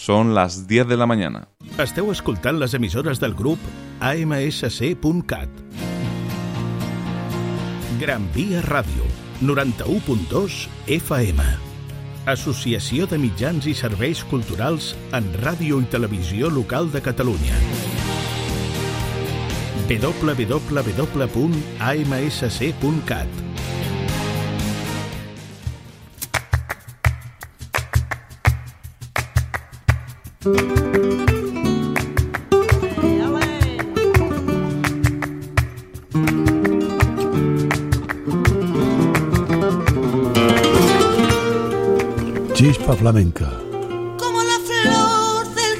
Són les 10 de la mañana. Esteu escoltant les emissores del grup AMSC.cat. Gran Via Ràdio, 91.2 FM. Associació de Mitjans i Serveis Culturals en Ràdio i Televisió Local de Catalunya. www.amsc.cat Chispa flamenca. como la flor del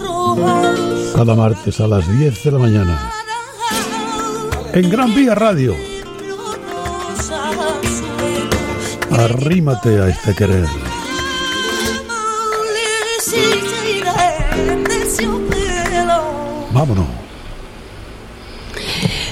roja. Cada martes a las 10 de la mañana. En Gran Vía Radio. Arrímate a este querer. Vámonos.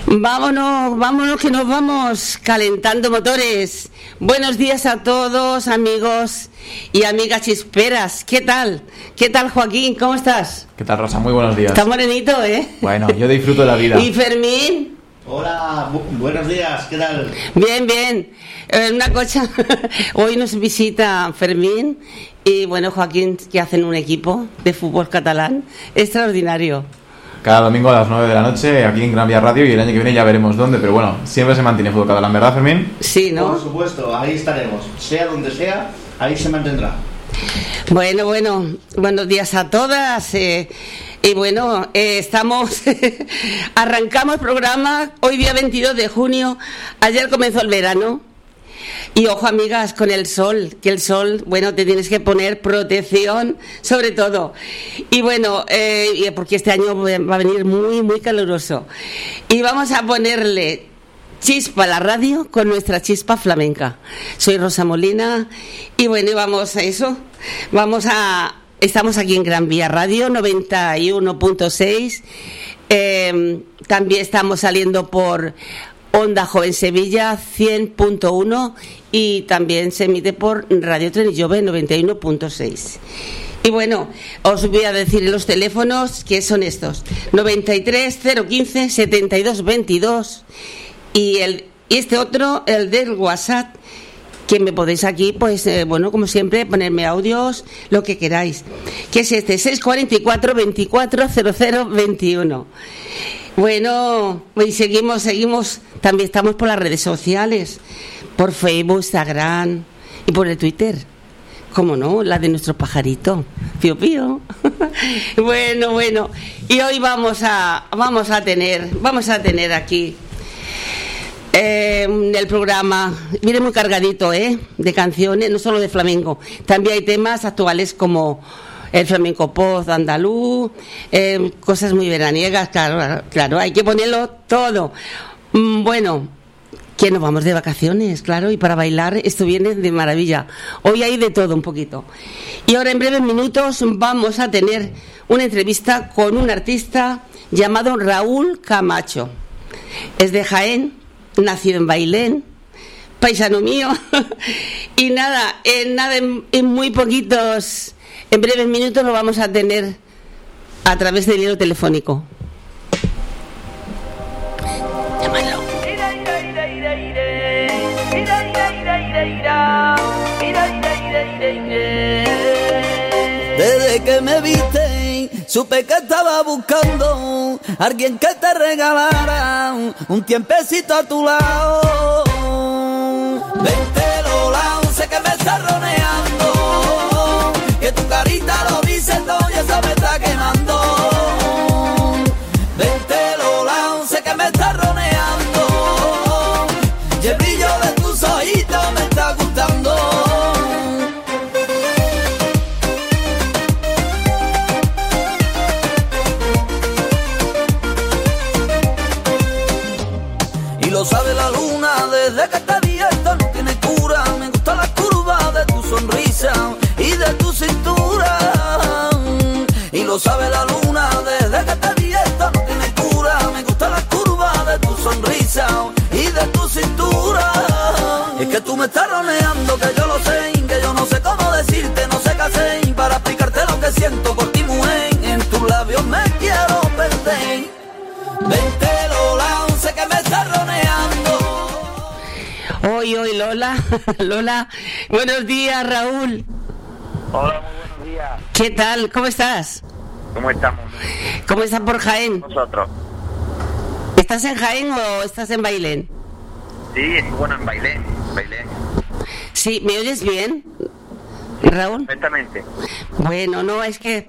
Vámonos, vámonos que nos vamos calentando motores. Buenos días a todos, amigos y amigas chisperas. ¿Qué tal? ¿Qué tal, Joaquín? ¿Cómo estás? ¿Qué tal, Rosa? Muy buenos días. Está morenito, ¿eh? Bueno, yo disfruto de la vida. ¿Y Fermín? Hola, bu- buenos días, ¿qué tal? Bien, bien. Eh, una cosa, hoy nos visita Fermín y bueno, Joaquín, que hacen un equipo de fútbol catalán extraordinario. Cada domingo a las 9 de la noche aquí en Gran Vía Radio y el año que viene ya veremos dónde, pero bueno, siempre se mantiene fútbol catalán, ¿verdad, Fermín? Sí, Por ¿no? supuesto, ahí estaremos. Sea donde sea, ahí se mantendrá. Bueno, bueno, buenos días a todas. eh, y bueno, eh, estamos, arrancamos el programa hoy día 22 de junio. Ayer comenzó el verano. Y ojo, amigas, con el sol, que el sol, bueno, te tienes que poner protección, sobre todo. Y bueno, eh, porque este año va a venir muy, muy caluroso. Y vamos a ponerle chispa a la radio con nuestra chispa flamenca. Soy Rosa Molina y bueno, y vamos a eso. Vamos a. Estamos aquí en Gran Vía Radio 91.6. Eh, también estamos saliendo por Onda Joven Sevilla 100.1 y también se emite por Radio Trenillove 91.6. Y bueno, os voy a decir los teléfonos que son estos: 93 015 72 22 y y este otro, el del WhatsApp, que me podéis aquí, pues eh, bueno, como siempre, ponerme audios, lo que queráis. Que es este, 644 24 00 21. Bueno, y seguimos, seguimos, también estamos por las redes sociales, por Facebook, Instagram y por el Twitter. ¿Cómo no? La de nuestro pajarito, Pío Pío. bueno, bueno. Y hoy vamos a, vamos a tener, vamos a tener aquí eh, el programa viene muy cargadito ¿eh? de canciones, no solo de flamenco. También hay temas actuales como el flamenco post andaluz, eh, cosas muy veraniegas, claro, claro, hay que ponerlo todo. Mm, Bueno, que nos vamos de vacaciones, claro, y para bailar esto viene de maravilla. Hoy hay de todo un poquito. Y ahora en breves minutos vamos a tener una entrevista con un artista llamado Raúl Camacho. Es de Jaén, nacido en Bailén, paisano mío. y nada, en nada, en, en muy poquitos, en breves minutos lo vamos a tener a través del hilo telefónico. Llámalo. Desde que me viste, supe que estaba buscando alguien que te regalara un tiempecito a tu lado. Vente Lola, sé que me está roneando, que tu carita lo dice todo y esa me está quemando. Tú me estás roneando, que yo lo sé, que yo no sé cómo decirte, no sé qué hacer para explicarte siento por ti, mujer. En tus labios me quiero perder. Vente, Lola, sé que me estás roneando. Hoy, hoy, Lola, Lola. Buenos días, Raúl. Hola, muy buenos días. ¿Qué tal? ¿Cómo estás? ¿Cómo estamos ¿Cómo estás por Jaén? nosotros? ¿Estás en Jaén o estás en Bailén? Sí, bueno, en Bailén, Bailén, Sí, ¿me oyes bien, Raúl? perfectamente. Bueno, no, es que...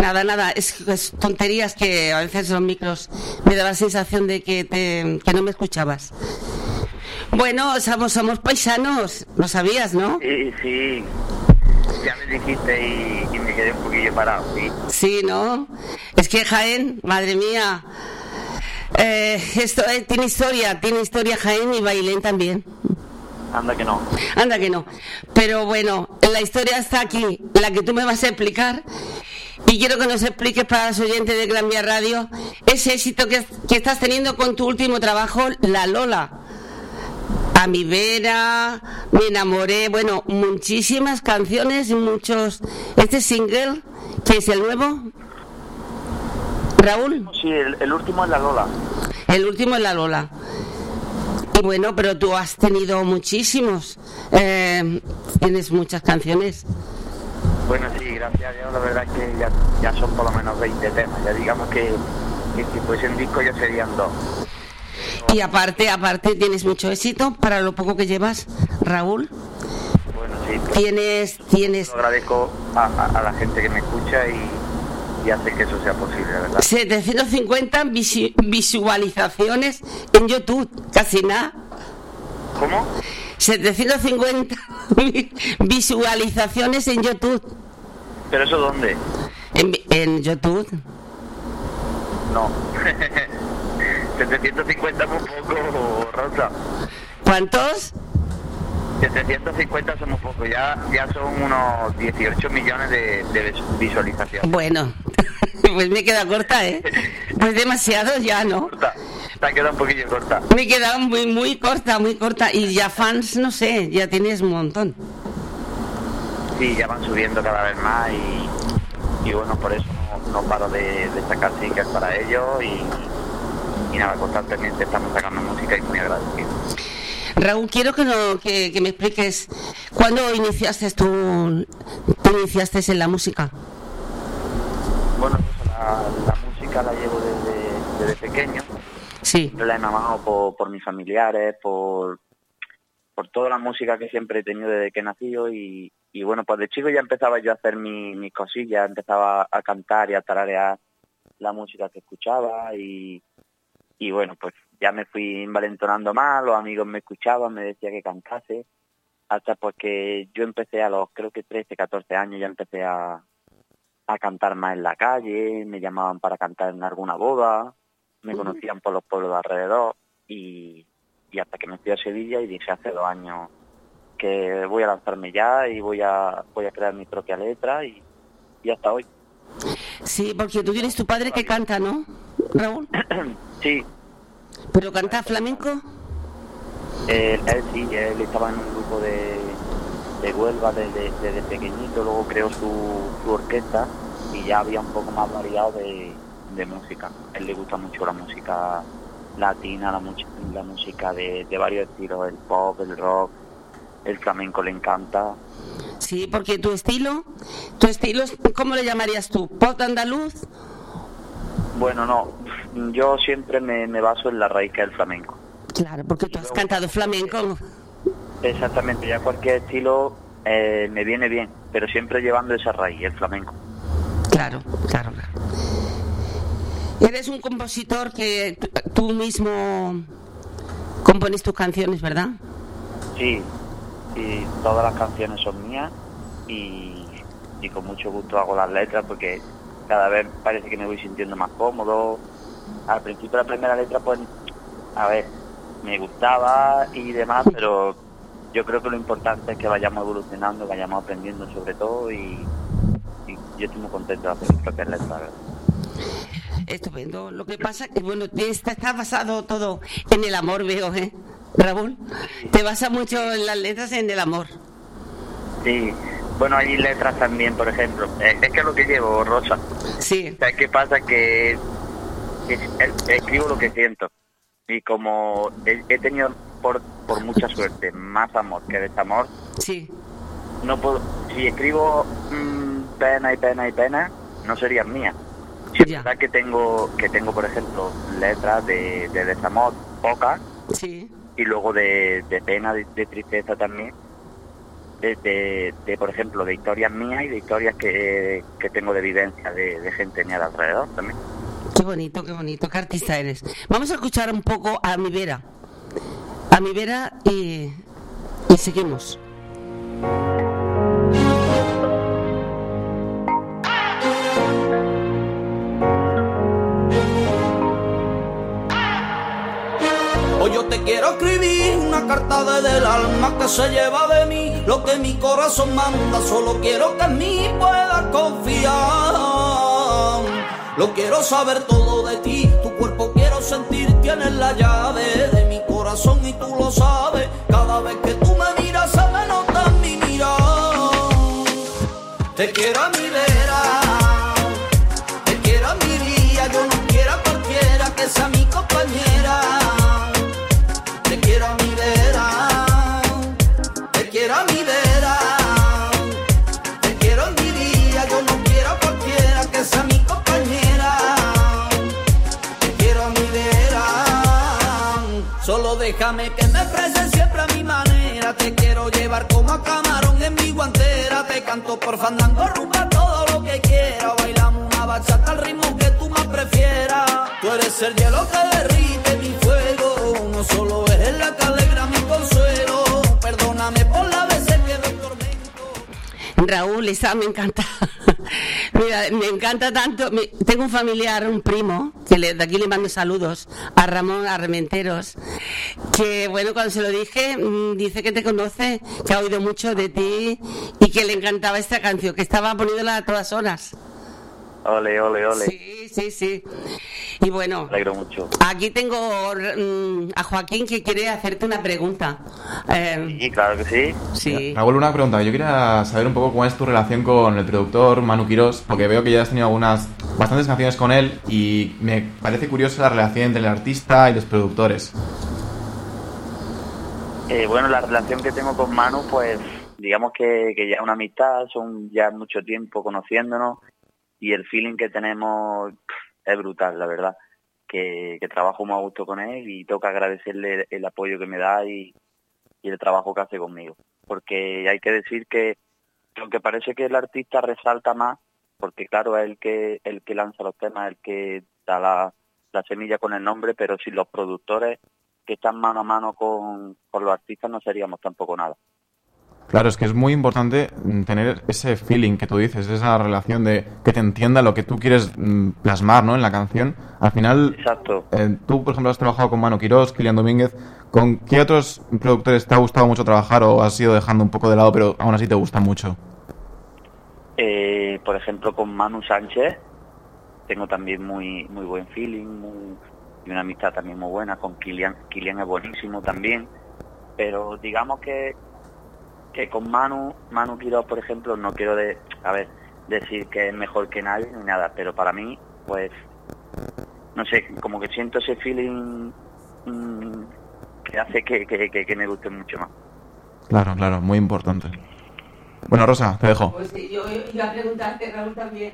Nada, nada, es, es tonterías que a veces los micros me da la sensación de que, te- que no me escuchabas. Bueno, somos, somos paisanos, lo sabías, ¿no? Sí, sí. Ya me dijiste y, y me quedé un poquillo parado, sí. Sí, ¿no? Es que Jaén, madre mía, eh, esto eh, tiene historia, tiene historia Jaén y Bailén también. Anda que no. Anda que no. Pero bueno, la historia está aquí, la que tú me vas a explicar. Y quiero que nos expliques para los oyentes de Gran Vía Radio ese éxito que, que estás teniendo con tu último trabajo, La Lola. A mi vera, me enamoré, bueno, muchísimas canciones y muchos. Este single, que es el nuevo, Raúl, Sí, el, el último es la Lola. el último es La Lola. Y bueno, pero tú has tenido muchísimos, eh, tienes muchas canciones. Bueno, sí, gracias a Dios, la verdad es que ya, ya son por lo menos 20 temas. Ya digamos que, que si fuesen disco ya serían dos. Y aparte, aparte tienes mucho éxito para lo poco que llevas, Raúl. Bueno, sí. Tienes, tienes Lo agradezco a, a- a la gente que me escucha y, y hace que eso sea posible, verdad. 750 visi- visualizaciones en YouTube, casi nada. ¿Cómo? 750 vi- visualizaciones en YouTube. ¿Pero eso dónde? En, en YouTube. No. 750 es muy poco, Rosa. ¿Cuántos? 750 son muy poco, ya, ya son unos 18 millones de, de vis- visualizaciones. Bueno, pues me queda corta, ¿eh? Pues demasiado ya, ¿no? Corta, te ha quedado un poquillo corta. Me queda muy, muy corta, muy corta. Y ya fans, no sé, ya tienes un montón. Sí, ya van subiendo cada vez más y, y bueno, por eso no, no paro de, de sacar singles para ellos y, y nada, constantemente estamos sacando música y muy agradecidos. Raúl, quiero que, no, que, que me expliques cuándo iniciaste tú, tú iniciaste en la música. Bueno, pues la, la música la llevo desde, desde pequeño. Sí, Siempre la he mamado por, por mis familiares, por, por toda la música que siempre he tenido desde que he nacido y, y bueno, pues de chico ya empezaba yo a hacer mi- mis cosillas, empezaba a cantar y a tararear la música que escuchaba y, y bueno, pues ya me fui envalentonando más, los amigos me escuchaban, me decía que cantase, hasta porque yo empecé a los creo que 13, 14 años, ya empecé a, a cantar más en la calle, me llamaban para cantar en alguna boda, me conocían por los pueblos de alrededor y, y hasta que me fui a Sevilla y dije hace dos años que voy a lanzarme ya y voy a voy a crear mi propia letra y, y hasta hoy. sí, porque tú tienes tu padre que canta, ¿no, Raúl? sí, ¿Pero canta flamenco? él, él sí, él estaba en un grupo de, de Huelva desde, desde pequeñito, luego creó su, su orquesta y ya había un poco más variado de, de música. A él le gusta mucho la música latina, la, much- la música de, de varios estilos, el pop, el rock, el flamenco le encanta. Sí, porque tu estilo, tu estilo, es- ¿cómo le llamarías tú? ¿Pop andaluz? Bueno, no, yo siempre me, me baso en la raíz que es el flamenco. Claro, porque tú has cantado flamenco. Exactamente, ya cualquier estilo eh, me viene bien, pero siempre llevando esa raíz, el flamenco. Claro, claro, claro. Eres un compositor que tú- tú mismo compones tus canciones, ¿verdad? Sí, y todas las canciones son mías y, y con mucho gusto hago las letras porque cada vez parece que me voy sintiendo más cómodo. Al principio la primera letra pues, a ver, me gustaba y demás, pero yo creo que lo importante es que vayamos evolucionando, vayamos aprendiendo sobre todo y, y yo estoy muy contento de hacer letras. la verdad. Estupendo. Lo que pasa que, bueno, está, está basado todo en el amor, veo, ¿eh? Raúl, te basa mucho en las letras en el amor. Sí, Bueno, hay letras también, por ejemplo. Eh, Es que es lo que llevo, Rosa. Sí. ¿Sabes qué pasa? Que, que es- escribo lo que siento. Y como he, he tenido, por, por mucha suerte, más amor que desamor, Sí. no puedo... Si escribo mm, pena y pena y pena, no serían mías. Si es verdad que tengo, que tengo, por ejemplo, letras de, de desamor, pocas, Sí. y luego de, de pena, de, de tristeza también, de, por ejemplo, de historias mías y de historias que, que tengo de vivencia de, de gente mía de alrededor también. Qué bonito, qué bonito, qué artista eres. Vamos a escuchar un poco a mi Vera. A mi Vera y, y seguimos. Hoy yo te quiero escribir una carta desde el alma que se lleva de mí lo que mi corazón manda. Solo quiero que en mí puedas confiar. Lo quiero saber todo de ti, tu cuerpo quiero sentir, tienes la llave de mi corazón y tú lo sabes. Cada vez que tú me miras se me nota en mi mirar. Te quiero a mi vera. Te quiero a mi día, yo no quiero a cualquiera que sea mi Te quiero llevar como a camarón en mi guantera. Te canto por fandango, rumba todo lo que quiera. Bailamos una bachata al ritmo que tú más prefieras. Tú eres el hielo que derrite mi fuego. No solo eres la que alegra mi consuelo. Perdóname por la veces que me tormento. Raúl, esa me encanta. Mira, me encanta tanto. Tengo un familiar, un primo, que le- de aquí le mando saludos, a Ramón Armenteros, que bueno, cuando se lo dije, mm, dice que te conoce, que ha oído mucho de ti y que le encantaba esta canción, que estaba poniéndola a todas horas. Ole, ole, ole. Sí, sí, sí. Y bueno, Me alegro mucho. aquí tengo mm, a Joaquín que quiere hacerte una pregunta. Eh, Sí, claro que sí. sí. Raúl, una pregunta. Yo quería saber un poco cómo es tu relación con el productor Manu Quirós, porque veo que ya has tenido algunas, bastantes canciones con él y me parece curiosa la relación entre el artista y los productores. Eh, bueno, la relación que tengo con Manu, pues digamos que, que ya es una amistad, son ya mucho tiempo conociéndonos y el feeling que tenemos es brutal, la verdad. Que, trabajo muy a gusto con él y toca agradecerle el, apoyo que me da y, y el trabajo que hace conmigo. Porque hay que decir que aunque parece que el artista resalta más, porque claro, es el que, el que lanza los temas, el que da la, la semilla con el nombre, pero sin los productores que están mano a mano con, con los artistas no seríamos tampoco nada. Claro, es que es muy importante mm, tener ese feeling que tú dices, esa relación de que te entienda lo que tú quieres mm, plasmar ¿no? en la canción. Al final, Exacto. eh, tú, por ejemplo, has trabajado con Manu Quirós, Kilian Domínguez. ¿Con qué otros productores te ha gustado mucho trabajar o has ido dejando un poco de lado, pero aún así te gusta mucho? Eh, por ejemplo, con Manu Sánchez tengo también muy muy buen feeling muy- y una amistad también muy buena. Con Kilian, Kilian es buenísimo también. Pero digamos que que con Manu, Manu Quirós, por ejemplo, no quiero de, a ver, decir que es mejor que nadie ni nada, pero para mí, pues, no sé, como que siento ese feeling mm, que hace que, que, que- que me guste mucho más. Claro, claro, muy importante. Bueno, Rosa, te dejo. Pues sí, yo iba a preguntarte, Raúl, también.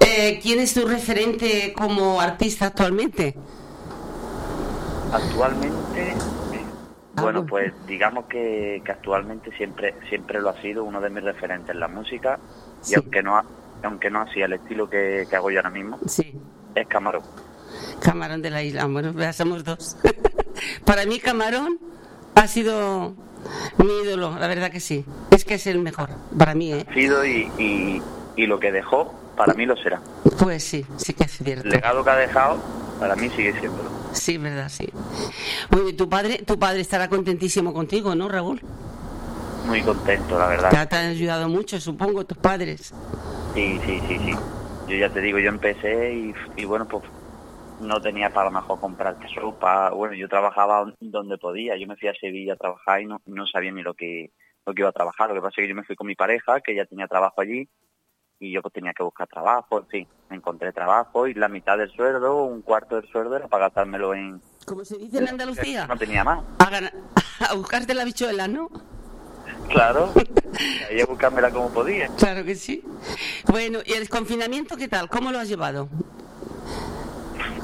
Eh, ¿Quién es tu referente como artista actualmente? Actualmente, Ah, bueno, pues digamos que, que actualmente siempre siempre lo ha sido uno de mis referentes en la música Sí. y aunque no ha- aunque no hacía el estilo que, que hago yo ahora mismo, Sí, es Camarón. Camarón de la Isla. Bueno, ya somos dos. Para mí, Camarón ha sido mi ídolo, la verdad que sí. Es que es el mejor, para mí, ¿eh? Sido y, y, y lo que dejó, para mí lo será. Pues sí, sí que es cierto. El legado que ha dejado, para mí sigue siéndolo. Sí, verdad, sí. Bueno, y tu padre, tu padre estará contentísimo contigo, ¿no, Raúl? Muy contento, la verdad. Te, te han ayudado mucho, supongo, tus padres. Sí, sí, sí, sí. Yo ya te digo, yo empecé y, y bueno, pues no tenía para lo mejor comprarte ropa. Bueno, yo trabajaba donde podía. Yo me fui a Sevilla a trabajar y no, no sabía ni lo que lo que iba a trabajar. Lo que pasa es que yo me fui con mi pareja, que ya tenía trabajo allí, y yo pues tenía que buscar trabajo, en fin, encontré trabajo y la mitad del sueldo, un cuarto del sueldo era para gastármelo en... Como se dice en Andalucía, No tenía más. a, gana- a buscarte la bichuela, ¿no? Claro, ahí a buscármela como podía. Claro que sí. Bueno, ¿y el confinamiento qué tal? ¿Cómo lo has llevado?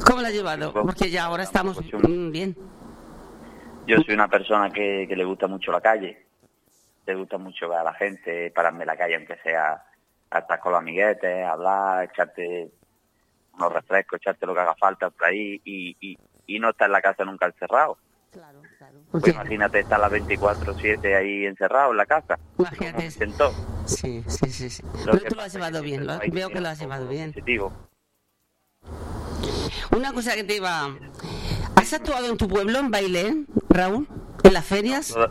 ¿Cómo lo has llevado? Porque ya ahora estamos mm, bien. Yo soy una persona que, que le gusta mucho la calle, le gusta mucho ver a la gente, pararme en la calle, aunque sea estar con los amiguetes, hablar, echarte unos refrescos, echarte lo que haga falta por ahí y, y, y no estar en la casa nunca encerrado. Pues imagínate estar las 24-7 ahí encerrado en la casa. Imagínate. Sí, sí, sí. sí. Lo Pero tú lo has llevado bien, lo- veo que lo has llevado bien. Positivo. Una cosa que te iba... ¿Has actuado en tu pueblo en baile, Raúl? ¿En las ferias? Toda-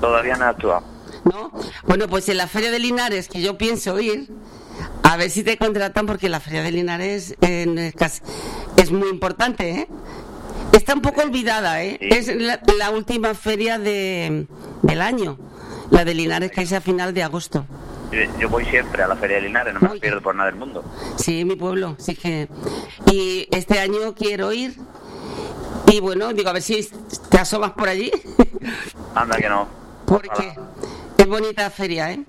Todavía no he actuado. ¿No? Bueno, pues en la Feria de Linares, que yo pienso ir, a ver si te contratan, porque la Feria de Linares eh, es, muy importante, ¿eh? Está un poco olvidada, ¿eh? Es la, la última feria de, del año, la de Linares, que es a final de agosto. Yo, voy siempre a la Feria de Linares, no me la pierdo por nada del mundo. Sí, mi pueblo, sí que... Y este año quiero ir, y bueno, digo, a ver si te asomas por allí. Anda que no. Porque es bonita feria, ¿eh?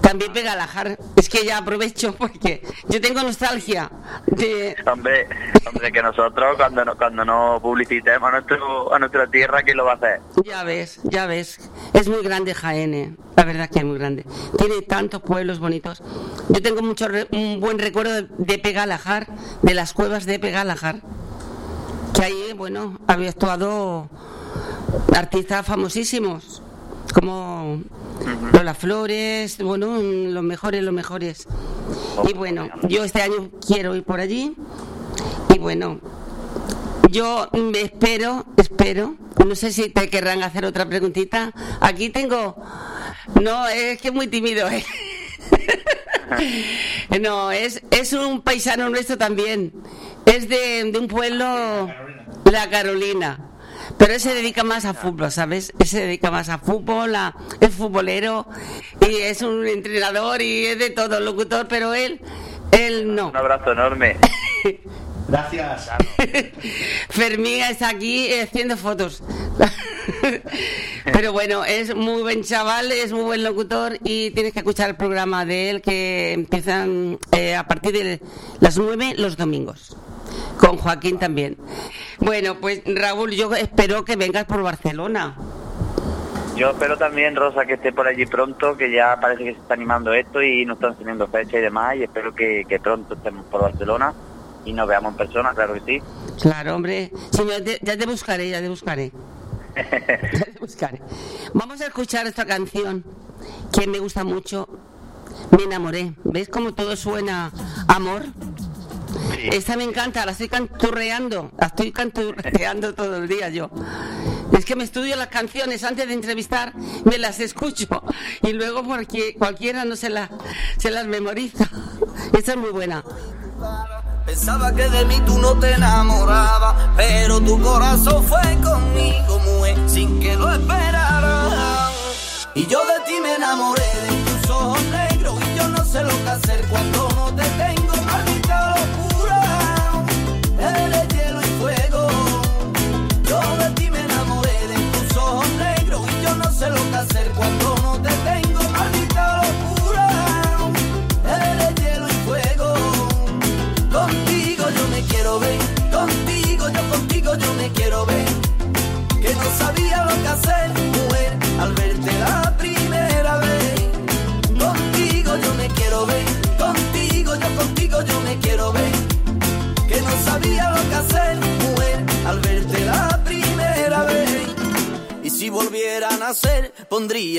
También Pegalajar. Es que ya aprovecho porque yo tengo nostalgia de... Hombre, hombre, que nosotros cuando no, cuando no publicitemos a, nuestro, a nuestra tierra, ¿quién lo va a hacer? Ya ves, ya ves. Es muy grande Jaén, ¿eh? la verdad que es muy grande. Tiene tantos pueblos bonitos. Yo tengo mucho re- un buen recuerdo de, de Pegalajar, de las cuevas de Pegalajar. Que ahí, bueno, había actuado artistas famosísimos, como Lola Flores, bueno, los mejores, los mejores. Y bueno, yo este año quiero ir por allí. Y bueno, yo me espero, espero, no sé si te querrán hacer otra preguntita. Aquí tengo, no, es que es muy tímido, ¿eh? No, es, es un paisano nuestro también. Es de, de un pueblo, La Carolina. Pero él se dedica más a fútbol, ¿sabes? Él se dedica más a fútbol, a- es futbolero y es un entrenador y es de todo, locutor, pero él, él no. Un abrazo enorme. Gracias. Fermín está aquí eh, haciendo fotos. Pero bueno, es muy buen chaval, es muy buen locutor y tienes que escuchar el programa de él que empiezan eh, a partir de las 9 los domingos. Con Joaquín también. Bueno, pues Raúl, yo espero que vengas por Barcelona. Yo espero también, Rosa, que esté por allí pronto, que ya parece que se está animando esto y nos están teniendo fecha y demás, y espero que, que pronto estemos por Barcelona y nos veamos en persona, claro que sí. Claro, hombre. Sí, ya, te, ya te buscaré, ya te buscaré. Ya te buscaré. Vamos a escuchar esta canción que me gusta mucho. Me enamoré. ¿Ves cómo todo suena amor? Esta me encanta, la estoy canturreando, la estoy canturreando todo el día yo. Es que me estudio las canciones antes de entrevistar, me las escucho y luego porque cualquiera no se, la, se las memoriza. Esta es muy buena. Pensaba que de mí tú no te enamorabas, pero tu corazón fue conmigo, mujer, sin que lo esperara. Y yo de ti me enamoré de tus ojos negros y yo no sé lo que hacer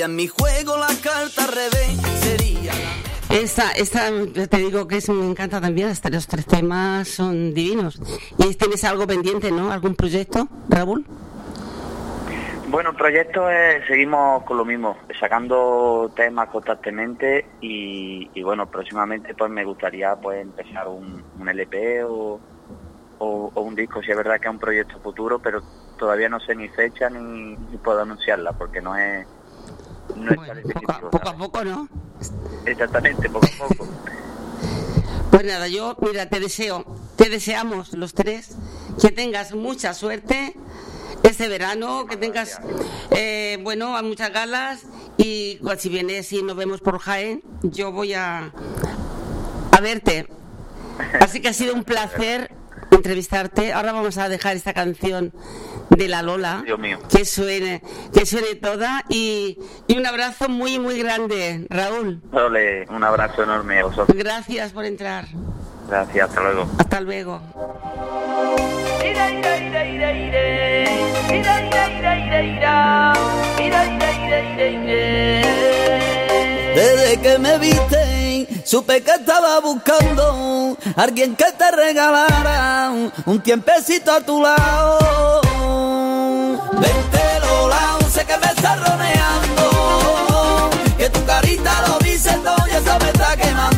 en mi juego la carta al revés. Sería la Esta, esta te digo que es, me encanta también, hasta los tres temas son divinos. ¿Y tienes algo pendiente, no? ¿Algún proyecto, Raúl? Bueno, el proyecto es, seguimos con lo mismo, sacando temas constantemente y, y bueno, próximamente pues me gustaría pues empezar un, un LP o, o, o un disco, si es verdad que es un proyecto futuro, pero todavía no sé ni fecha ni, ni puedo anunciarla porque no es no es Bueno, poco, a- poco a poco, ¿no? Exactamente, poco a poco. Pues nada, yo, mira, te deseo, te deseamos los tres que tengas mucha suerte este verano, que tengas, eh, bueno, a muchas galas y pues, si vienes y nos vemos por Jaén, yo voy a, a verte. Así que ha sido un placer entrevistarte. Ahora vamos a dejar esta canción de la Lola, Dios mío. que suene, que suene toda y, y un abrazo muy, muy grande, Raúl. Ole, un abrazo enorme a vosotros. Gracias por entrar. Gracias, hasta luego. Hasta luego. Desde que me viste, supe que estaba buscando alguien que te regalara un tiempecito a tu lado. Vente Lola, sé que me está roneando, que tu carita lo dice todo, ya se me está quemando.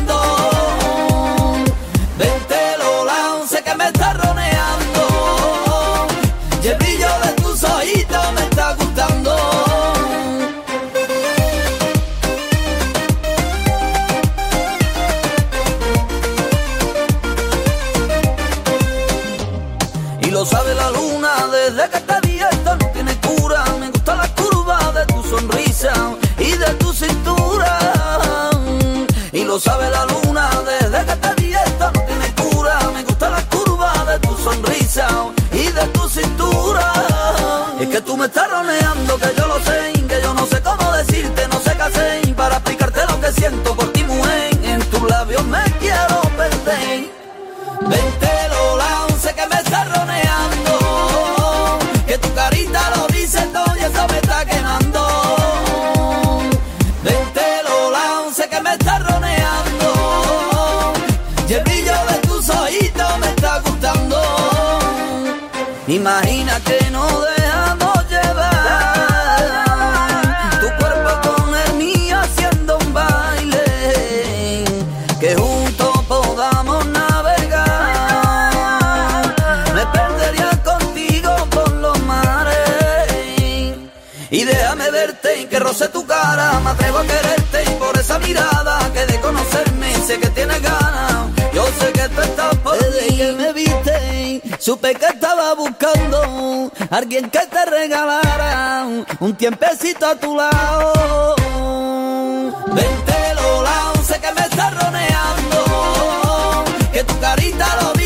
Que tú me estás roneando, que yo lo sé, que yo no sé cómo decirte, no sé qué hacer para explicarte lo que siento por ti, mujer. En tus labios me quiero perder. Roce tu cara. Me atrevo a quererte y por esa mirada que de conocerme sé que tienes ganas. Yo sé que tú estás por Desde que me viste, supe que estaba buscando alguien que te regalara un, tiempecito a tu lado. Vente Lola, sé que me está roneando, que tu carita lo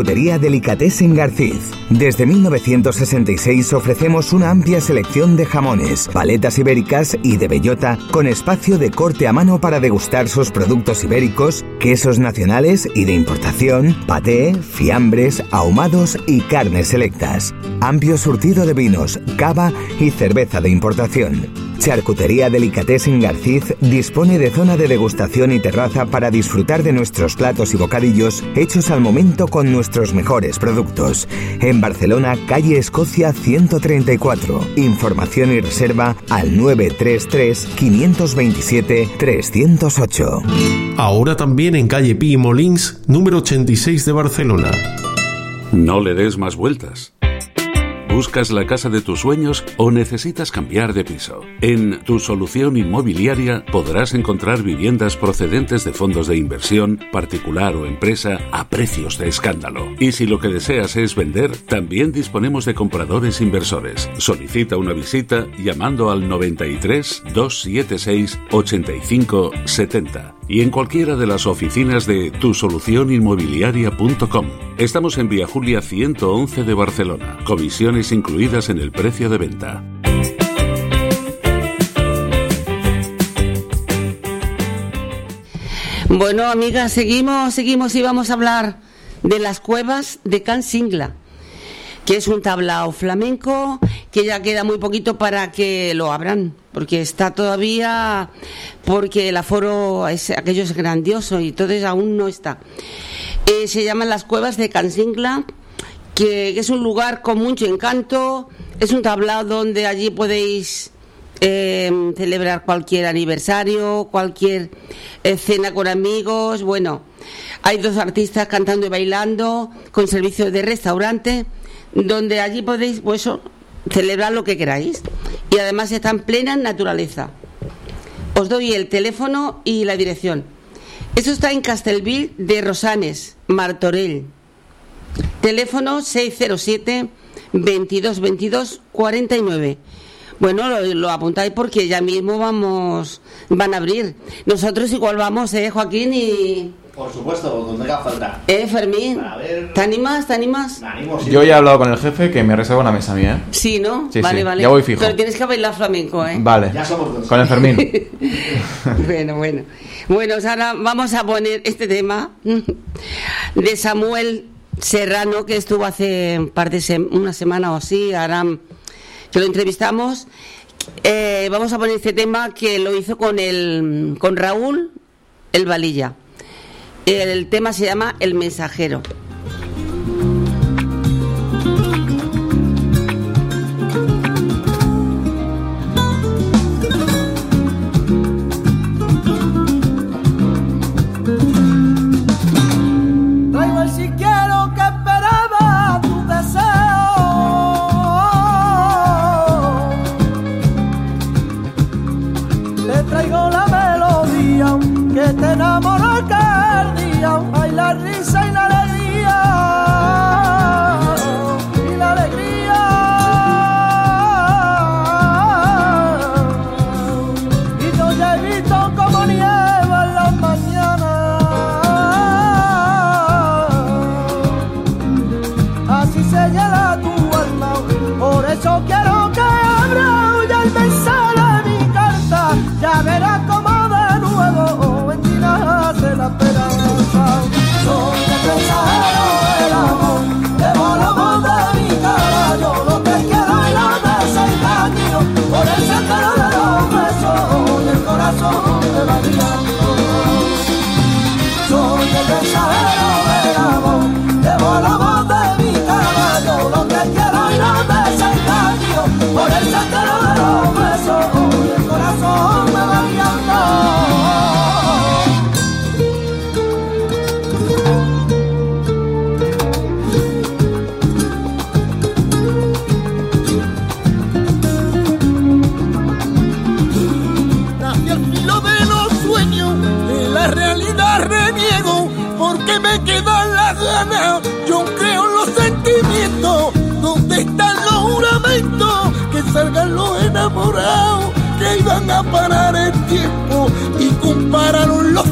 Charcutería Delicatessen Garciz. Desde 1966 ofrecemos una amplia selección de jamones, paletas ibéricas y de bellota con espacio de corte a mano para degustar sus productos ibéricos, quesos nacionales y de importación, paté, fiambres, ahumados y carnes selectas. Amplio surtido de vinos, cava y cerveza de importación. Charcutería Delicatessen Garciz dispone de zona de degustación y terraza para disfrutar de nuestros platos y bocadillos hechos al momento con nuestros mejores productos. En Barcelona, calle Escocia 134. Información y reserva al 933 527 308. Ahora también en calle Pi y Molins, número 86 de Barcelona. No le des más vueltas. ¿Buscas la casa de tus sueños o necesitas cambiar de piso? En Tu Solución Inmobiliaria podrás encontrar viviendas procedentes de fondos de inversión, particular o empresa, a precios de escándalo. Y si lo que deseas es vender, también disponemos de compradores inversores. Solicita una visita llamando al 93 276 85 70 y en cualquiera de las oficinas de tusolucioninmobiliaria.com. Estamos en Vía Julia 111 de Barcelona. Comisiones incluidas en el precio de venta. Bueno, amigas, seguimos, seguimos y vamos a hablar de las cuevas de Can Singla, que es un tablao flamenco que ya queda muy poquito para que lo abran, porque está todavía, porque el aforo es aquello es grandioso y entonces aún no está. Eh, se llaman las cuevas de Cansingla, que, es un lugar con mucho encanto. Es un tablado donde allí podéis eh, celebrar cualquier aniversario, cualquier eh, cena con amigos. Bueno, hay dos artistas cantando y bailando con servicio de restaurante, donde allí podéis pues, celebrar lo que queráis. Y además está en plena naturaleza. Os doy el teléfono y la dirección. Eso está en Castelville de Rosanes, Martorell. Teléfono 607 22 22 49. Bueno, lo, lo apuntáis porque ya mismo vamos, van a abrir. Nosotros igual vamos, ¿eh, Joaquín? Y... Por supuesto, donde haga falta. ¿Eh, Fermín? ¿Te animas? ¿Te animas? Me animo, sí. Yo ya he hablado con el jefe que me reserva una mesa mía, ¿eh? Sí, ¿no? Sí, vale, sí, vale. ya voy fijo. Pero tienes que bailar flamenco, ¿eh? Vale. Ya somos dos. Con el Fermín. bueno, bueno. Bueno, ahora vamos a poner este tema de Samuel Serrano, que estuvo hace un par de sem- una semana o así, ahora que lo entrevistamos. Eh, vamos a poner este tema que lo hizo con, el, con Raúl El Valilla. El tema se llama El Mensajero.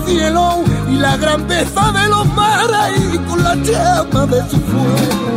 Cielos y la grandeza de los mares y con la llama de su fuego.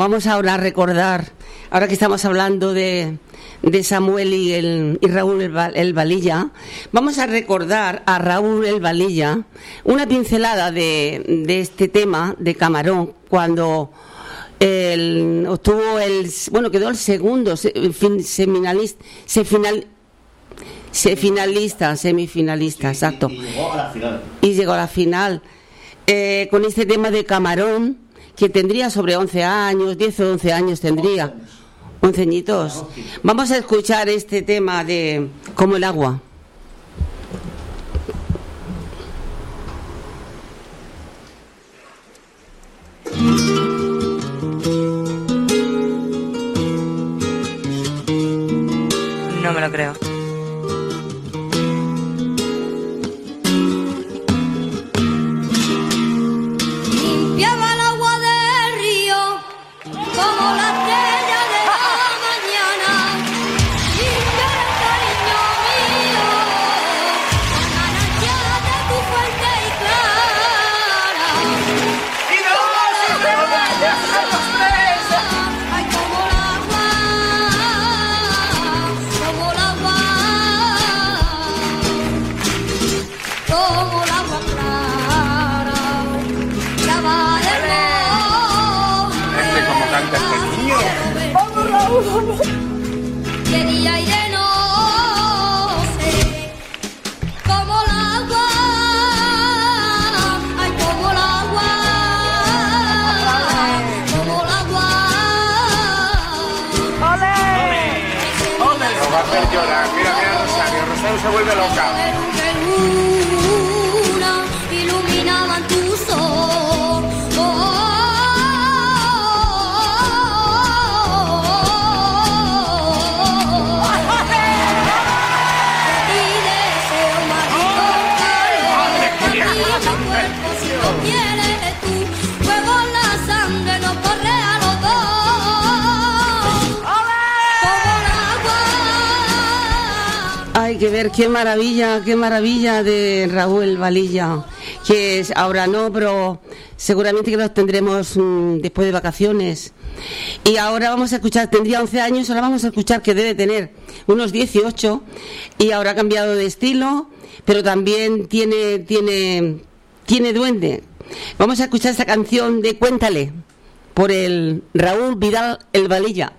Vamos ahora a recordar, ahora que estamos hablando de, de Samuel y, el, y Raúl el, el Valilla, vamos a recordar a Raúl el Valilla una pincelada de, de este tema de Camarón cuando el, obtuvo el, bueno, quedó el segundo seminalista, se final, se finalista, semifinalista, exacto Y llegó a la final. y llegó a la final eh, con este tema de Camarón, que tendría sobre 11 años, 10 o 11 años tendría. 11 añitos. Vamos a escuchar este tema de como el agua. No me lo creo. se vuelve loca. ver qué maravilla, qué maravilla de Raúl Valilla, que ahora no, pero seguramente que los tendremos mm, después de vacaciones. Y ahora vamos a escuchar, tendría 11 años, ahora vamos a escuchar que debe tener unos 18 y ahora ha cambiado de estilo, pero también tiene, tiene, tiene duende. Vamos a escuchar esta canción de Cuéntale por el Raúl Vidal El Valilla.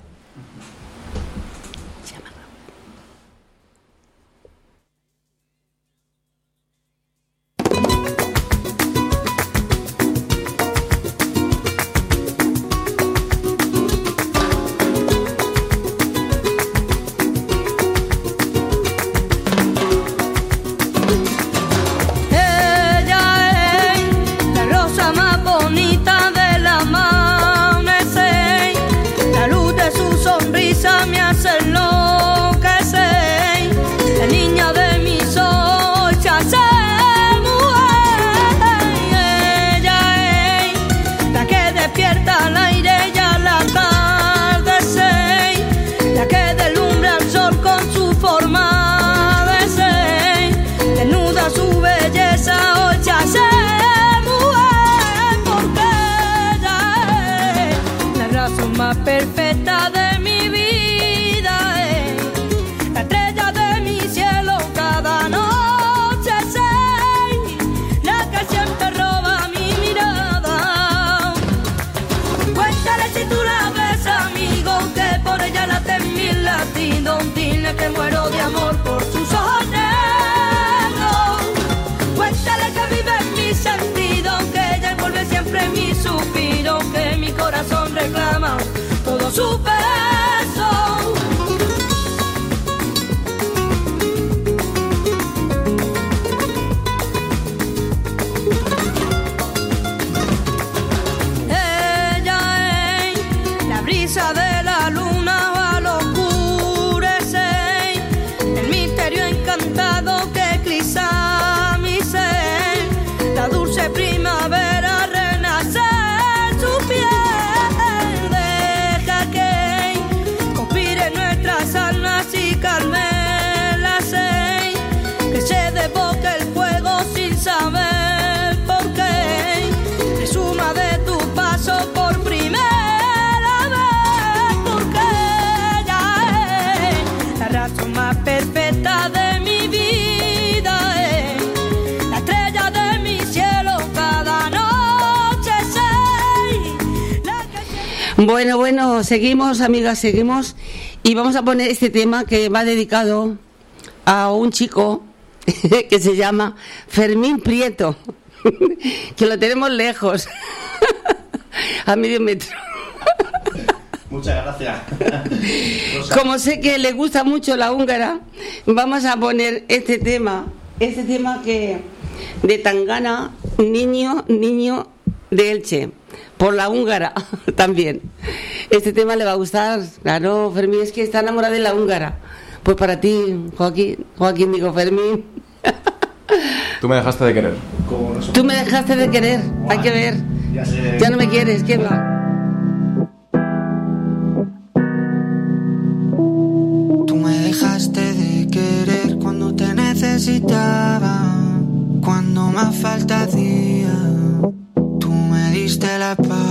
Bueno, bueno, seguimos, amigas, seguimos. Y vamos a poner este tema que va dedicado a un chico que se llama Fermín Prieto, que lo tenemos lejos, a medio metro. Muchas gracias. Como sé que le gusta mucho la húngara, vamos a poner este tema, este tema que de Tangana, niño, niño de Elche por la húngara también. Este tema le va a gustar, ah, claro, Fermín es que está enamorada de la húngara. Pues para ti, Joaquín, Joaquín digo Fermín. Tú me dejaste de querer. Tú me dejaste de querer, hay que ver. Ya, no me quieres, ¿quién va? Tú me dejaste de querer cuando te necesitaba, cuando más falta Tú me diste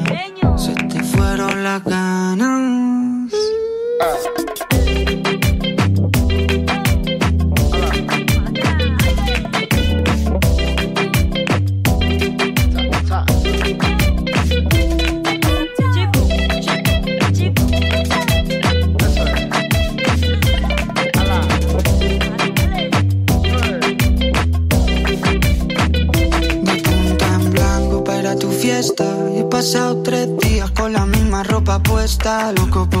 te fueron puesta. Loco por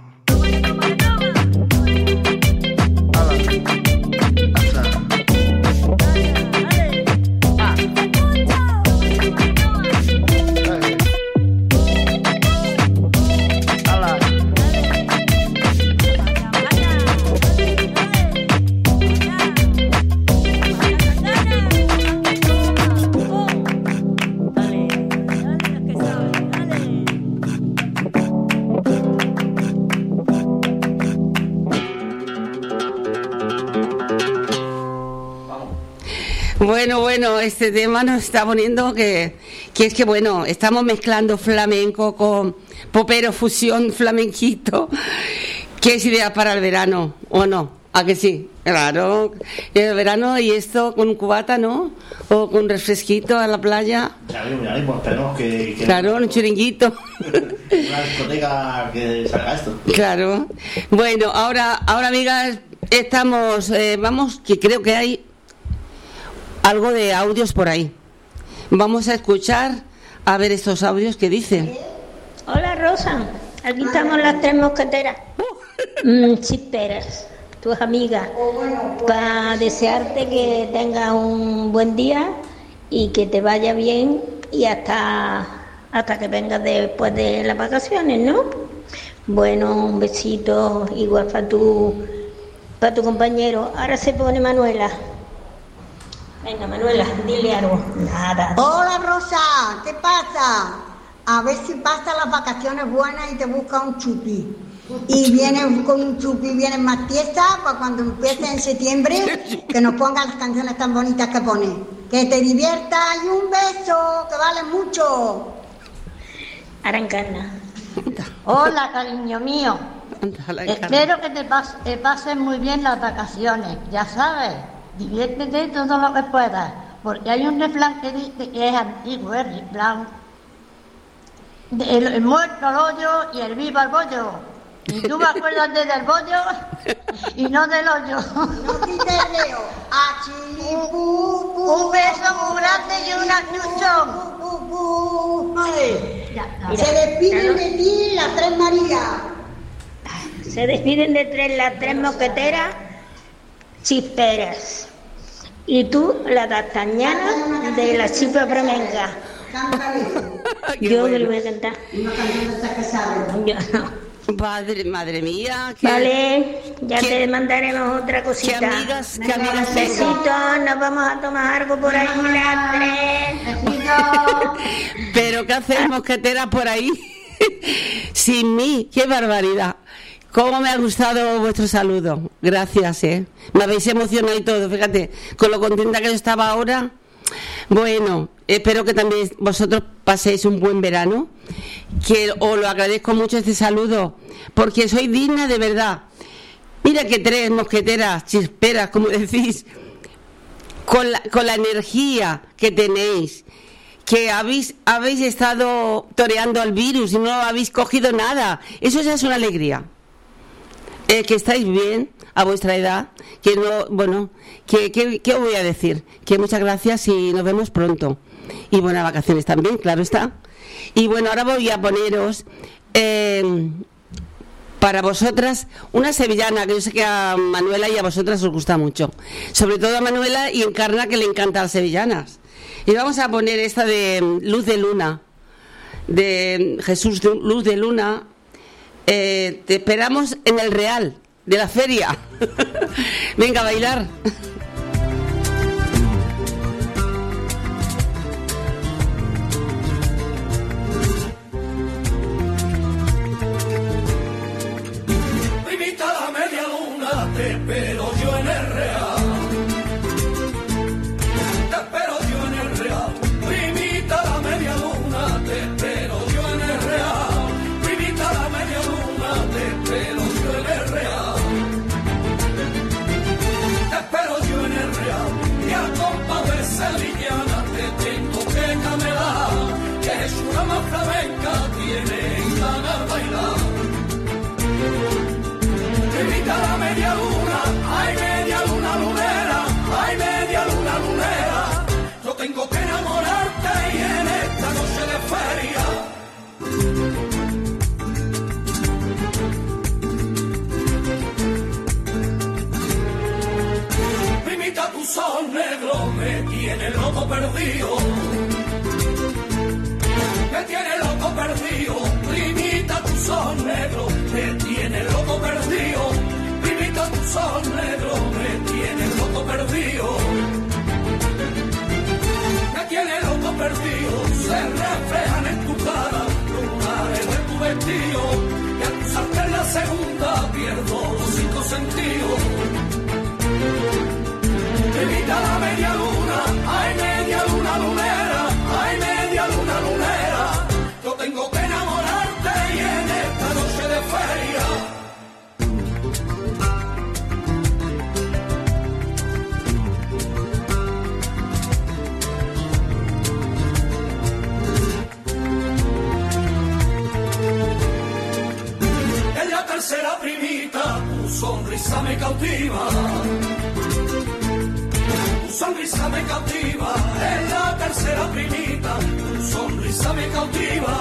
Bueno, bueno, este tema nos está poniendo que, que es que, bueno, estamos mezclando flamenco con popero, fusión, flamenquito. ¿Qué es idea para el verano? ¿O no? ¿A que sí? Claro. El verano y esto con un cubata, ¿no? O con un refresquito a la playa. Que, que Claro, un chiringuito. una discoteca que salga esto. Claro. Bueno, ahora, ahora amigas, estamos, eh, vamos, que creo que hay algo de audios por ahí. Vamos a escuchar a ver estos audios que dicen. Hola Rosa, aquí estamos las tres mosqueteras. Mm, chisperas, tus amigas, para desearte que tengas un buen día y que te vaya bien y hasta, hasta que vengas después de las vacaciones, ¿no? Bueno, un besito igual para tu, para tu compañero. Ahora se pone Manuela. Venga, Manuela, dile algo. Nada. Hola Rosa, ¿qué pasa? A ver si pasa las vacaciones buenas y te busca un chupi. Y vienes con un chupi, vienes más tiesa para cuando empiece en septiembre, que nos ponga las canciones tan bonitas que pone. Que te diviertas y un beso, que vale mucho. Arancana. Hola, cariño mío. Espero que te, pas- te pases muy bien las vacaciones. Ya sabes, diviértete todo lo que puedas. Porque hay un refrán que dice que es antiguo, el refrán. El, el muerto al hoyo y el vivo al bollo. Y tú me acuerdas de del bollo y no del hoyo. No quites Un beso muy grande y un achuchón. Se despiden de ti las tres Marías. Se despiden de tres las tres mosqueteras, chisperas. Y tú, la d'Artagnan de la chispa flamenca. Yo me lo voy a cantar. Yo no. Madre, madre mía. qué- Vale, ya te mandaremos otra cosita. qué amigas- qué amigas. Besitos, nos vamos a tomar algo por ahí las tres. Pero ¿qué hacéis mosqueteras por ahí? Sin mí, qué barbaridad. ¿Cómo me ha gustado vuestro saludo? Gracias, ¿eh? Me habéis emocionado y todo, fíjate, con lo contenta que yo estaba ahora. Bueno, espero que también vosotros paséis un buen verano, que os lo agradezco mucho este saludo, porque soy digna de verdad. Mira que tres mosqueteras, chisperas, como decís, con la, con la energía que tenéis, que habéis, habéis estado toreando al virus y no habéis cogido nada. Eso ya es una alegría. Eh, que estáis bien a vuestra edad, que no, bueno, que, que- ¿qué os voy a decir? Que muchas gracias y nos vemos pronto. Y buenas vacaciones también, claro está. Y bueno, ahora voy a poneros eh, para vosotras una sevillana que yo sé que a Manuela y a vosotras os gusta mucho. Sobre todo a Manuela y Encarna que le encantan las sevillanas. Y vamos a poner esta de mm, Luz de Luna, de Jesús de- Luz de Luna. Eh, te esperamos en el Real de la feria. Venga a bailar. Sol negro me tiene loco perdido. Me tiene loco perdido, primita tu sol negro, me tiene loco perdido, primita tu sol negro, me tiene loco perdido. Me tiene loco perdido, se reflejan en tu cara, lunares de tu vestido, y al cruzarte en la segunda pierdo los cinco sentidos. La media luna, ay media luna lunera, ay media luna lunera. Yo tengo que enamorarte y en esta noche de feria. En la tercera primita, tu sonrisa me cautiva. Sonrisa me cautiva, en la tercera primita, tu sonrisa me cautiva,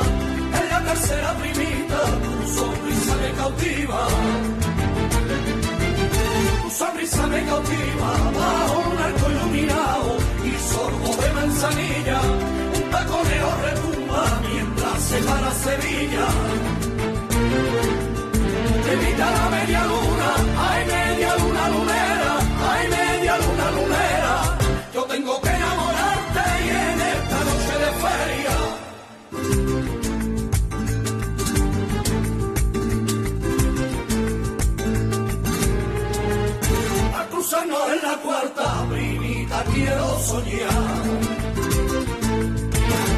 en la tercera primita, tu sonrisa me cautiva. Tu sonrisa me cautiva, bajo un arco iluminado y sorbo de manzanilla, un taconeo retumba mientras se para Sevilla. Invita la media luna, ay media luna lunera, Cruzarnos en la cuarta, primita quiero soñar.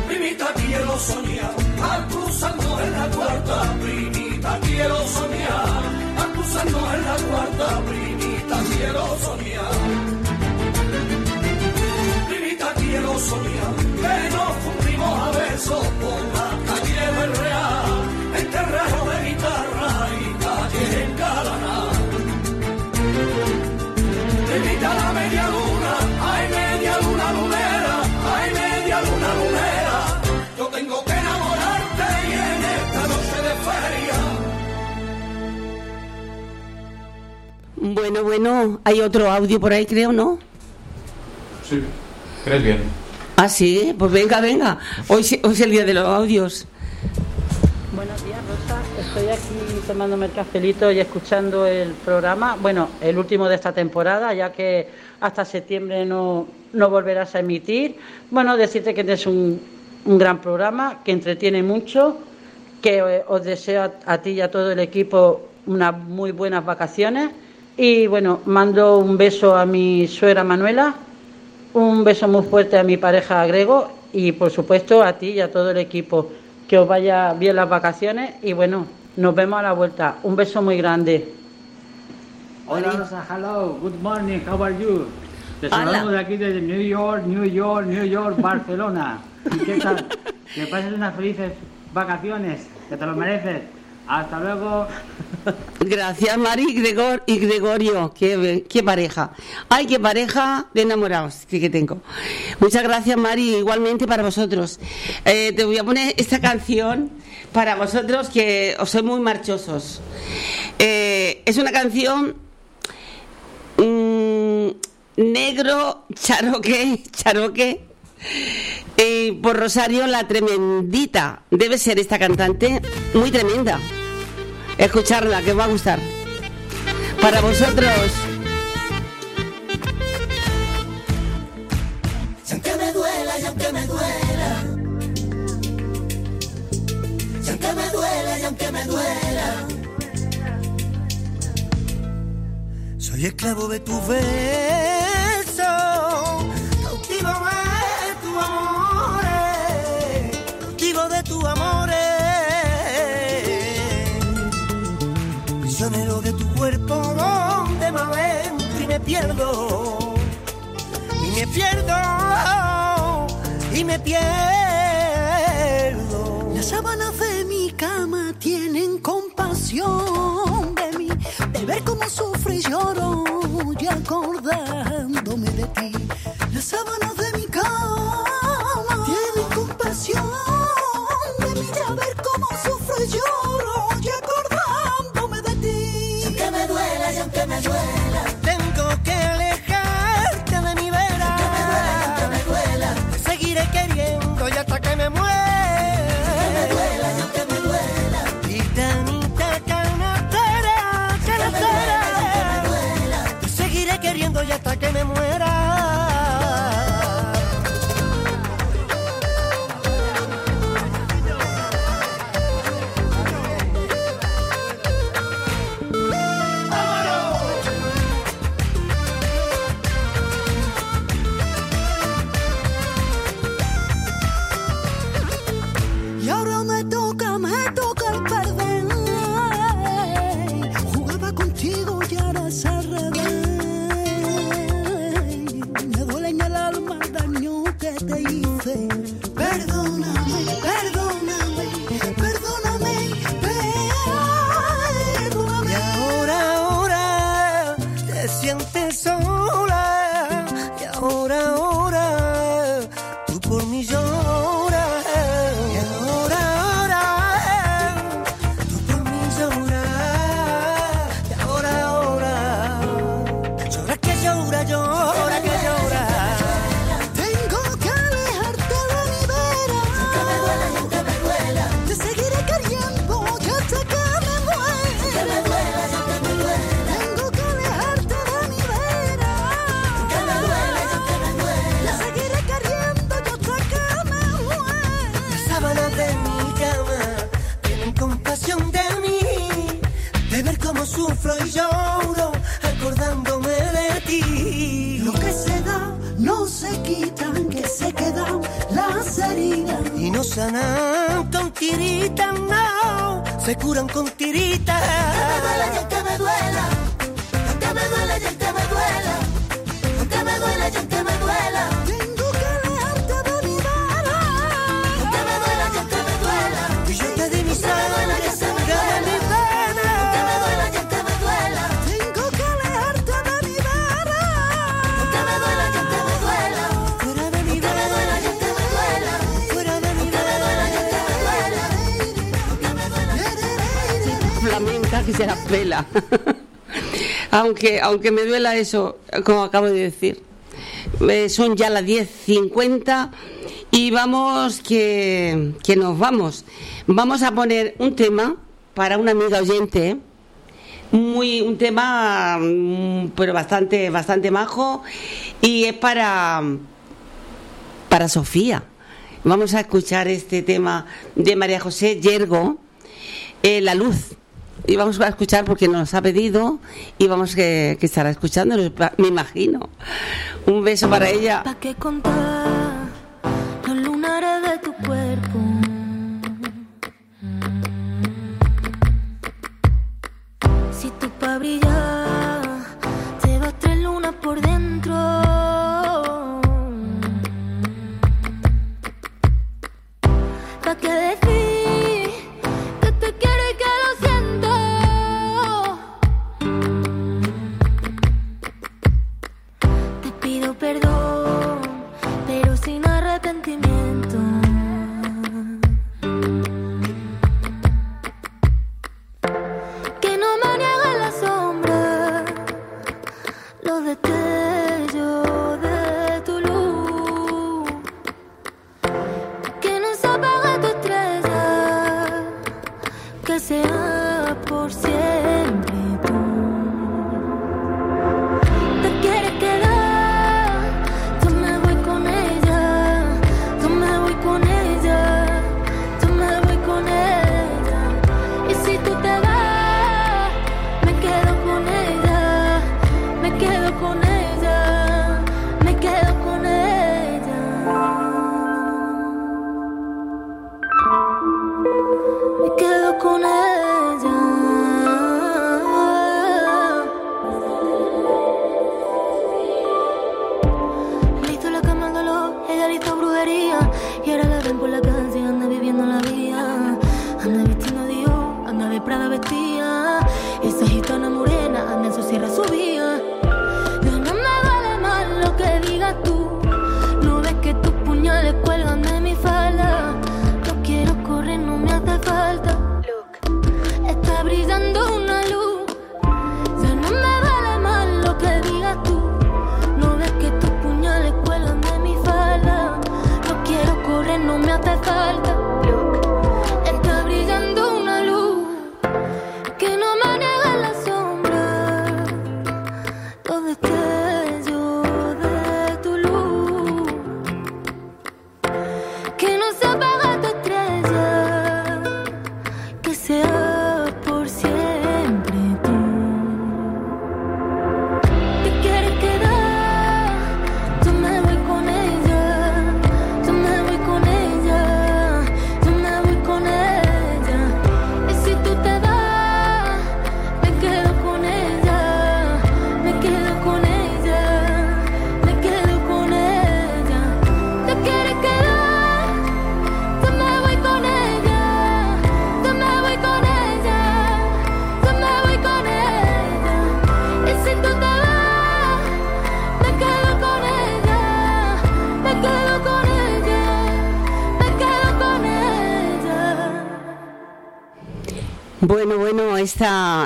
Primita quiero soñar, al cruzarnos en la cuarta, primita quiero soñar, al cruzarnos en la cuarta, primita quiero soñar. Primita quiero soñar, que nos fundimos a besos por la calle del Real, entre rejo de guitarra y Bueno, bueno, hay otro audio por ahí, creo, ¿no? Sí. ¿Crees bien? Ah, sí, pues venga, venga. Hoy, es el día de los audios. Buenos días, Rosa. Estoy aquí tomándome el cafelito y escuchando el programa. Bueno, el último de esta temporada, ya que hasta septiembre no, no volverás a emitir. Bueno, decirte que es un, un gran programa, que entretiene mucho, que eh, os deseo a, a ti y a todo el equipo unas muy buenas vacaciones. Y bueno, mando un beso a mi suegra Manuela, un beso muy fuerte a mi pareja Grego y por supuesto a ti y a todo el equipo. Que os vaya bien las vacaciones y bueno, nos vemos a la vuelta. Un beso muy grande. Hola Rosa, hello, good morning, how are you? Te saludamos de aquí desde New York, New York, New York, Barcelona. ¿Y qué tal? Que pases unas felices vacaciones, que te lo mereces. Hasta luego. Gracias, Mari Gregor, y Gregorio. Qué, pareja. Ay, qué pareja de enamorados que, tengo. Muchas gracias, Mari. Igualmente para vosotros. Eh, te voy a poner esta canción para vosotros que os sois muy marchosos. Eh, es una canción mm, negro, charoque, charoque. Y por Rosario la tremendita. Debe ser esta cantante muy tremenda. Escucharla, que os va a gustar. Para vosotros. Y aunque me duela, y aunque me duela. Y aunque me duela, y aunque me duela. Soy esclavo de tu beso, cuerpo, donde me adentro y me pierdo y me pierdo y me pierdo. Las sábanas de mi cama tienen compasión de mí, de ver cómo sufro y lloro y acordándome de ti. Las sábanas de te sientes sola. Y ahora, con tiritas, no, se curan con tiritas. Que me duela, y se la pela. aunque, aunque me duela eso, como acabo de decir. Eh, son ya las 10.50 y vamos que, que nos vamos. Vamos a poner un tema para una amiga oyente muy un tema mm, pero bastante bastante majo y es para para Sofía vamos a escuchar este tema de María José Yergo eh, la luz y vamos a escuchar porque nos ha pedido y vamos que, que estará escuchando me imagino. Un beso para ella. ¿Para qué contar los lunares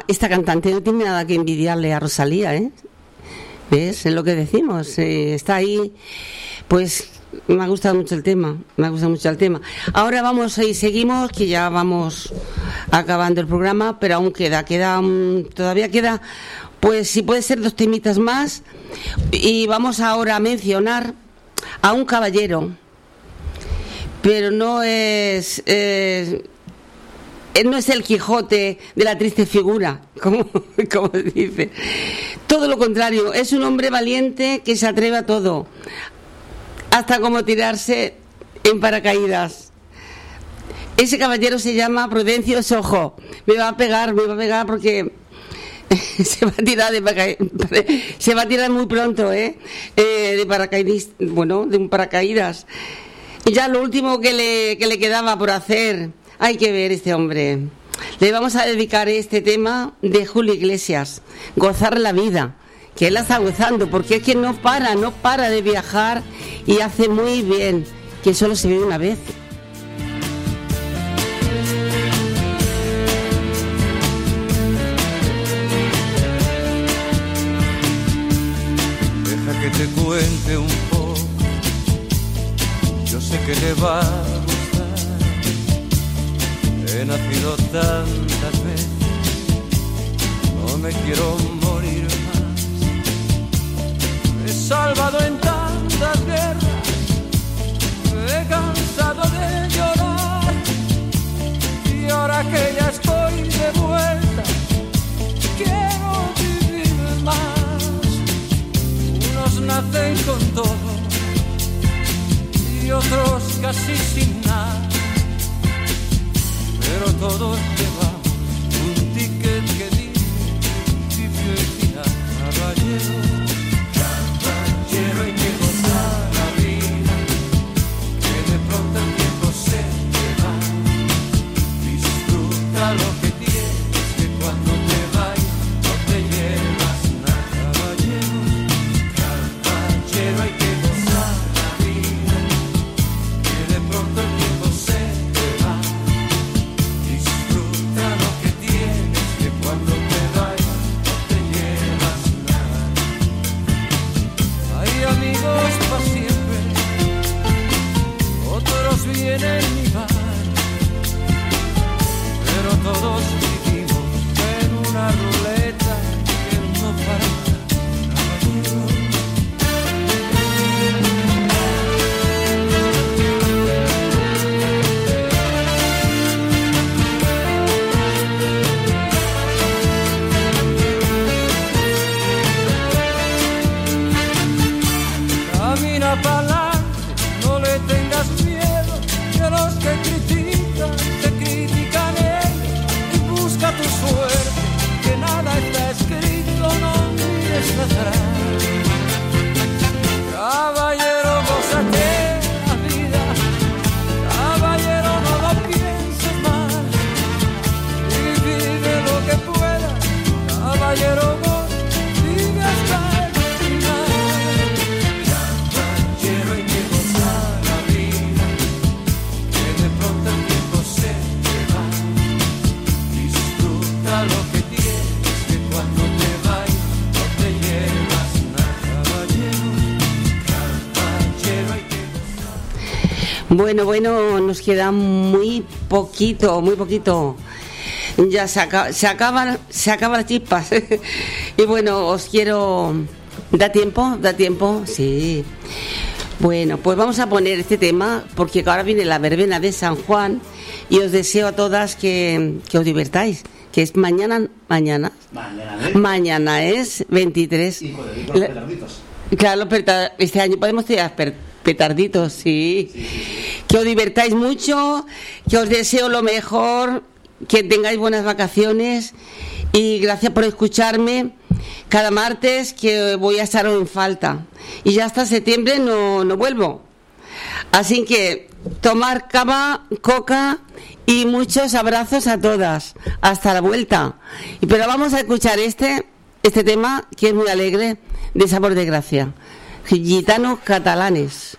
esta, cantante no tiene nada que envidiarle a Rosalía, ¿eh? ¿Ves? Es lo que decimos. eh, está ahí, pues me ha gustado mucho el tema, me ha gustado mucho el tema. Ahora vamos y seguimos, que ya vamos acabando el programa, pero aún queda, queda, mm, todavía queda, pues si puede ser dos temitas más. Y vamos ahora a mencionar a un caballero, pero no es... eh, él no es el Quijote de la triste figura, como, como dice. Todo lo contrario, es un hombre valiente que se atreve a todo, hasta como tirarse en paracaídas. Ese caballero se llama Prudencio Sojo. Me va a pegar, me va a pegar porque se va a tirar de paracaídas. Se va a tirar muy pronto, ¿eh? Eh, de paracaidis, bueno, de un paracaídas. Y ya lo último que le, que le quedaba por hacer, hay que ver este hombre. Le vamos a dedicar este tema de Julio Iglesias, gozar la vida, que él la está gozando, porque es que no para, no para de viajar y hace muy bien, que solo se ve una vez. que te cuente un poco. Yo sé que le va. He nacido tantas veces, no me quiero morir más. Me he salvado en tantas guerras, me he cansado de llorar. Y ahora que ya estoy de vuelta, quiero vivir más. Unos nacen con todo y otros casi sin nada, pero todos llevamos un ticket que dice felicidad, caballero, caballero hay que gozar la vida, que de pronto el tiempo se te va, disfruta Bueno, bueno, nos queda muy poquito, muy poquito. Ya se, acaba, se acaban, se acaban las chispas. y bueno, os quiero. ¿Da tiempo? ¿Da tiempo? Sí. Bueno, pues vamos a poner este tema porque ahora viene la verbena de San Juan y os deseo a todas que, que os divertáis. Que es mañana, mañana. Mañana, ¿eh? Mañana es 23. La- Claro, los este año podemos per- petarditos, sí. Que os divertáis mucho, que os deseo lo mejor, que tengáis buenas vacaciones y gracias por escucharme cada martes que voy a estar en falta. Y ya hasta septiembre no, no vuelvo. Así que tomar cava, coca y muchos abrazos a todas. Hasta la vuelta. Y Pero vamos a escuchar este, este tema que es muy alegre, de sabor de gracia. Gitanos catalanes.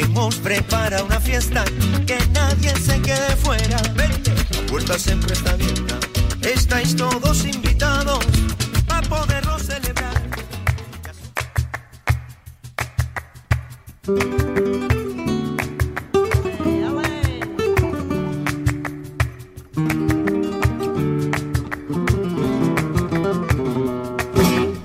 Hemos preparado una fiesta que nadie se quede fuera. Vente, la puerta siempre está abierta. Estáis todos invitados a poderlo celebrar.